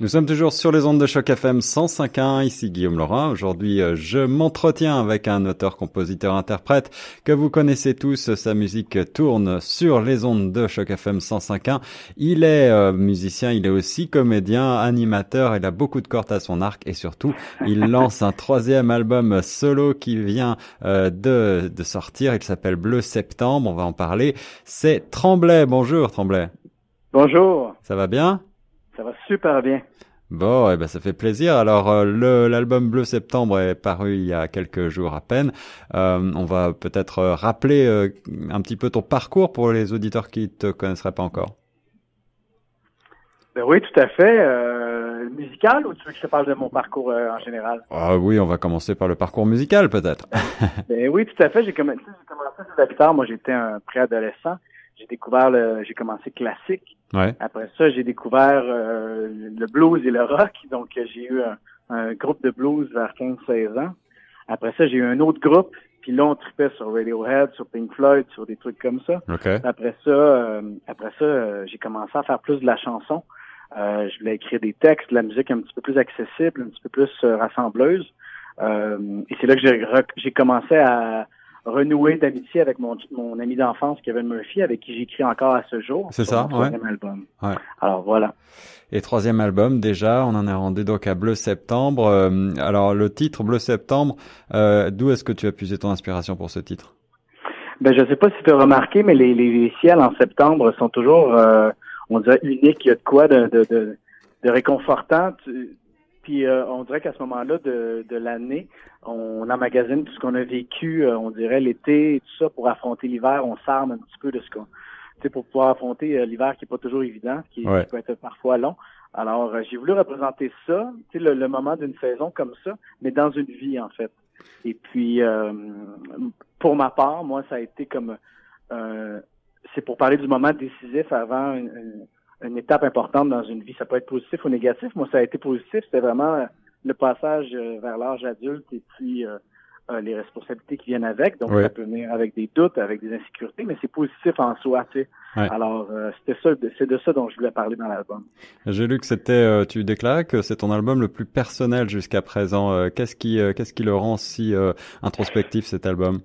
Nous sommes toujours sur les ondes de choc FM 105.1. Ici Guillaume Laurin. Aujourd'hui, euh, je m'entretiens avec un auteur, compositeur, interprète que vous connaissez tous. Sa musique tourne sur les ondes de choc FM 105.1. Il est euh, musicien, il est aussi comédien, animateur. Il a beaucoup de cordes à son arc et surtout, il lance un troisième album solo qui vient euh, de, de sortir. Il s'appelle Bleu Septembre. On va en parler. C'est Tremblay. Bonjour Tremblay. Bonjour. Ça va bien? Ça va super bien. Bon, eh ben ça fait plaisir. Alors euh, l'album Bleu Septembre est paru il y a quelques jours à peine. Euh, on va peut-être euh, rappeler un petit peu ton parcours pour les auditeurs qui te connaisseraient pas encore. Ben oui, tout à fait. musical ou tu veux que je te parle de mon parcours en général? Ah oui, on va commencer par le parcours musical peut-être. ben oui, tout à fait. J'ai commencé, commencé à la guitare. Moi, j'étais un préadolescent j'ai découvert le, j'ai commencé classique. Après ça, j'ai découvert euh, le blues et le rock. Donc, j'ai eu un, groupe de blues vers 15-16 ans. Après ça, j'ai eu un autre groupe. Puis là, on tripait sur Radiohead, sur Pink Floyd, sur des trucs comme ça. Après ça, euh, après ça, euh, j'ai commencé à faire plus de la chanson. je voulais écrire des textes, de la musique un petit peu plus accessible, un petit peu plus rassembleuse. et c'est là que j'ai commencé à, renouer d'amitié avec mon, mon ami d'enfance Kevin Murphy, avec qui j'écris encore à ce jour. C'est ça, mon troisième album. Alors voilà. Et troisième album, déjà, on en est rendu donc à Bleu Septembre. Euh, alors le titre Bleu Septembre, euh, d'où est-ce que tu as puisé ton inspiration pour ce titre? Ben je sais pas si tu as remarqué, mais les, les, ciels en septembre sont toujours, euh, on dirait uniques. Il y a de quoi de, de, de, de réconfortant. Puis euh, on dirait qu'à ce moment-là de, de l'année, on emmagasine tout ce qu'on a vécu, euh, on dirait l'été et tout ça pour affronter l'hiver. On s'arme un petit peu de ce qu'on, tu sais, pour pouvoir affronter euh, l'hiver qui est pas toujours évident, qui, peut être parfois long. Alors j'ai voulu représenter ça, tu sais, le, moment d'une saison comme ça, mais dans une vie en fait. Et puis pour ma part, moi ça a été comme c'est pour parler du moment décisif avant une une étape importante dans une vie. Ça peut être positif ou négatif. Moi, ça a été positif. C'était vraiment le passage euh, vers l'âge adulte et puis euh, euh, les responsabilités qui viennent avec. Donc, ça peut venir avec des doutes, avec des insécurités, mais c'est positif en soi. Tu sais. Alors, c'était ça, c'est de ça dont je voulais parler dans l'album. J'ai lu que c'était, tu déclares que c'est ton album le plus personnel jusqu'à présent. qu'est-ce qui, qu'est-ce qui le rend si introspectif cet album?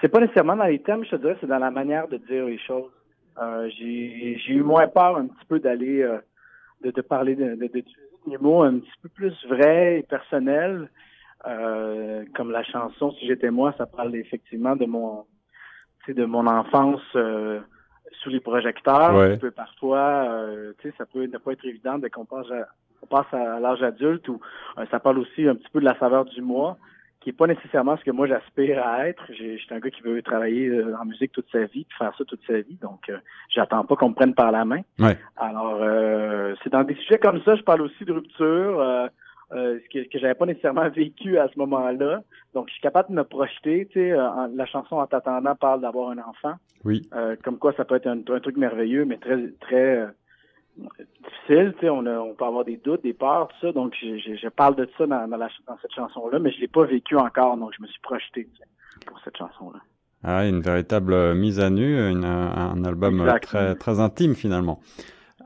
C'est pas nécessairement dans les thèmes, je te dirais, c'est dans la manière de dire les choses. Euh, j'ai eu moins peur un petit peu d'aller euh, de, de, parler de, de, des mots un petit peu plus vrais et personnels. Euh, comme la chanson Si j'étais moi, ça parle effectivement de mon de mon enfance sous les projecteurs. Ouais. Peut parfois, euh, ça peut ne pas être évident dès qu'on passe à, on passe à l'âge adulte ou ça parle aussi un petit peu de la saveur du mois qui est pas nécessairement ce que moi j'aspire à être. J'étais un gars qui veut travailler euh, en musique toute sa vie, puis faire ça toute sa vie, donc euh, j'attends pas qu'on me prenne par la main. Ouais. Alors euh, c'est dans des sujets comme ça, je parle aussi de rupture, euh, ce que, que j'avais pas nécessairement vécu à ce moment-là. Donc je suis capable de me projeter. Tu sais, la chanson en t'attendant parle d'avoir un enfant. Oui. comme quoi ça peut être un, un truc merveilleux, mais très très difficile, tu sais, on, on peut avoir des doutes, des peurs, tout ça. Donc, je, je, parle de ça dans, dans, cette chanson-là, mais je l'ai pas vécu encore, donc je me suis projeté pour cette chanson-là. Ah, une véritable euh, mise à nu, une, un album euh, très très intime finalement.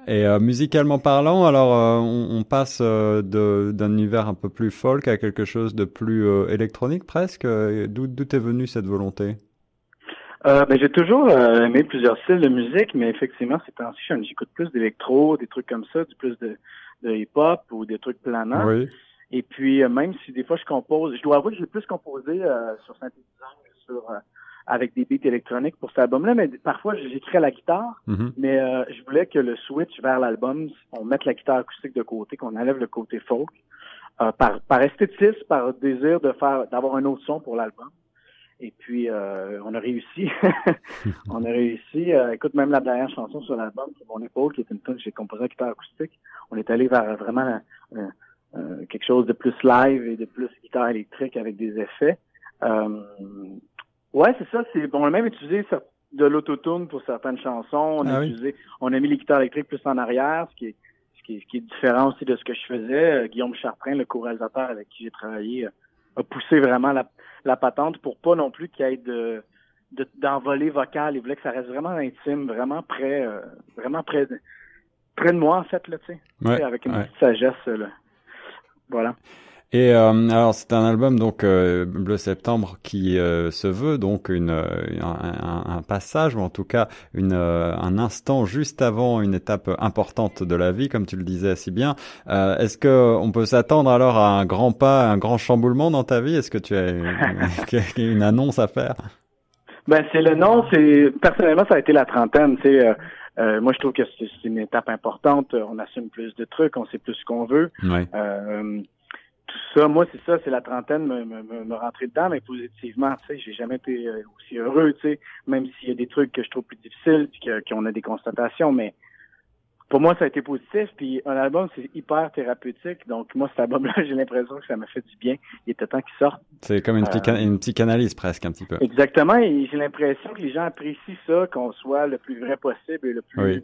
Et euh, musicalement parlant, alors on, on, passe d'un univers un peu plus folk à quelque chose de plus électronique presque. D'où d'où est venue cette volonté? Euh, ben, j'ai toujours euh, aimé plusieurs styles de musique, mais effectivement, ces temps-ci, j'écoute plus d'électro, des trucs comme ça, du plus de, de hip-hop ou des trucs planants. Oui. Et puis, euh, même si des fois je compose, je dois avouer que j'ai plus composé sur synthétiseur sur avec des beats électroniques pour cet album-là, mais parfois j'écris à la guitare, mm-hmm. mais je voulais que le switch vers l'album, on mette la guitare acoustique de côté, qu'on enlève le côté folk, par, par esthétisme, par désir de faire d'avoir un autre son pour l'album. Et puis, euh, on a réussi. on a réussi. Euh, écoute, même la dernière chanson sur l'album, c'est Mon épaule, qui est une tune que j'ai composée à guitare acoustique. On est allé vers vraiment euh, quelque chose de plus live et de plus guitare électrique avec des effets. ouais, c'est ça. C'est bon. On a même utilisé de l'autotune pour certaines chansons. On a ah utilisé, on a mis les guitares électriques plus en arrière, ce qui est, ce qui est, ce qui est différent aussi de ce que je faisais. Guillaume Chartrain, le co-réalisateur avec qui j'ai travaillé, a poussé vraiment la, la patente pour pas non plus qu'il y ait de, d'envolée vocale. Il voulait que ça reste vraiment intime, vraiment près, euh, vraiment près de, près de moi, en fait, là, tu sais. avec une petite sagesse, là. Voilà. Et euh, alors c'est un album donc euh, Bleu Septembre qui euh, se veut donc une un, un, passage ou en tout cas une un instant juste avant une étape importante de la vie comme tu le disais si bien. Est-ce que on peut s'attendre alors à un grand pas, un grand chamboulement dans ta vie? Est-ce que tu as une, une annonce à faire? Ben c'est le nom. C'est personnellement ça a été la trentaine. Tu sais. Euh, moi, je trouve que c'est une étape importante. On assume plus de trucs, on sait plus ce qu'on veut. Ouais. Euh, tout ça, moi, c'est ça, c'est la trentaine me, me, me, rentrer dedans, mais positivement, tu sais, j'ai jamais été euh, aussi heureux, tu sais, même s'il y a des trucs que je trouve plus difficiles, puis qu'on a des constatations, mais pour moi, ça a été positif, puis un album, c'est hyper thérapeutique, donc moi, cet album-là, j'ai l'impression que ça m'a fait du bien, il était temps qu'il sorte. C'est comme une, petite, euh, une petite analyse presque, un petit peu. Exactement, et j'ai l'impression que les gens apprécient ça, qu'on soit le plus vrai possible et le plus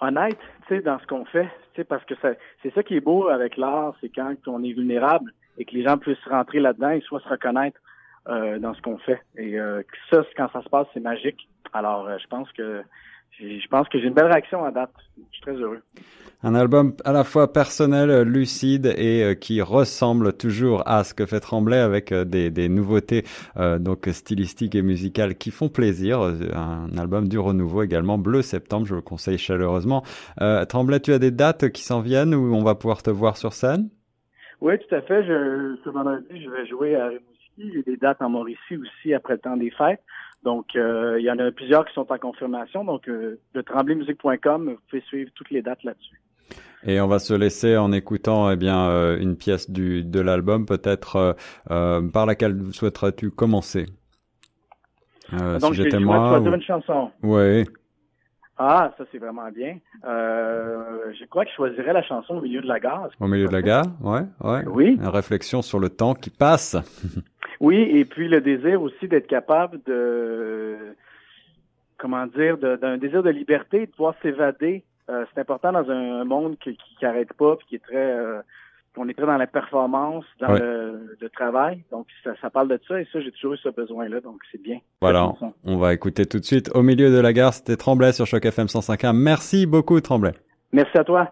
honnête, tu sais, dans ce qu'on fait, tu sais, parce que c'est ça qui est beau avec l'art, c'est quand on est vulnérable et que les gens puissent rentrer là-dedans et soit se reconnaître euh, dans ce qu'on fait. Et euh, ça, quand ça se passe, c'est magique. Alors, euh, je pense que je pense que j'ai une belle réaction à date. Je suis très heureux. Un album à la fois personnel, lucide et euh, qui ressemble toujours à ce que fait Tremblay avec euh, des, des nouveautés euh, donc stylistiques et musicales qui font plaisir. Un album du renouveau également, Bleu Septembre, je le conseille chaleureusement. Tremblay, tu as des dates qui s'en viennent où on va pouvoir te voir sur scène? Oui, tout à fait. Je, ce vendredi, je vais jouer à Rimouski. J'ai des dates en Mauricie aussi après le temps des fêtes. Donc, euh, il y en a plusieurs qui sont en confirmation. Donc, euh, le tremblaymusique.com, vous pouvez suivre toutes les dates là-dessus. Et on va se laisser en écoutant eh bien euh, une pièce du de l'album peut-être par laquelle souhaiterais-tu commencer? Donc si j'étais moi ou... une chanson. Oui. Ah, ça c'est vraiment bien. je crois que je choisirais la chanson au milieu de la gare. Au milieu de la gare, ouais, ouais. Oui. Une réflexion sur le temps qui passe. Oui, et puis le désir aussi d'être capable de, comment dire, d'un désir de liberté, de pouvoir s'évader. Euh, c'est important dans un, monde qui n'arrête pas, puis qui est très, euh, on est très dans la performance, dans le, travail. Donc ça, ça, parle de ça, et ça, j'ai toujours eu ce besoin-là, donc c'est bien. Voilà, on va écouter tout de suite. Au milieu de la gare, c'était Tremblay sur Choc FM 105.1. Merci beaucoup, Tremblay. Merci à toi.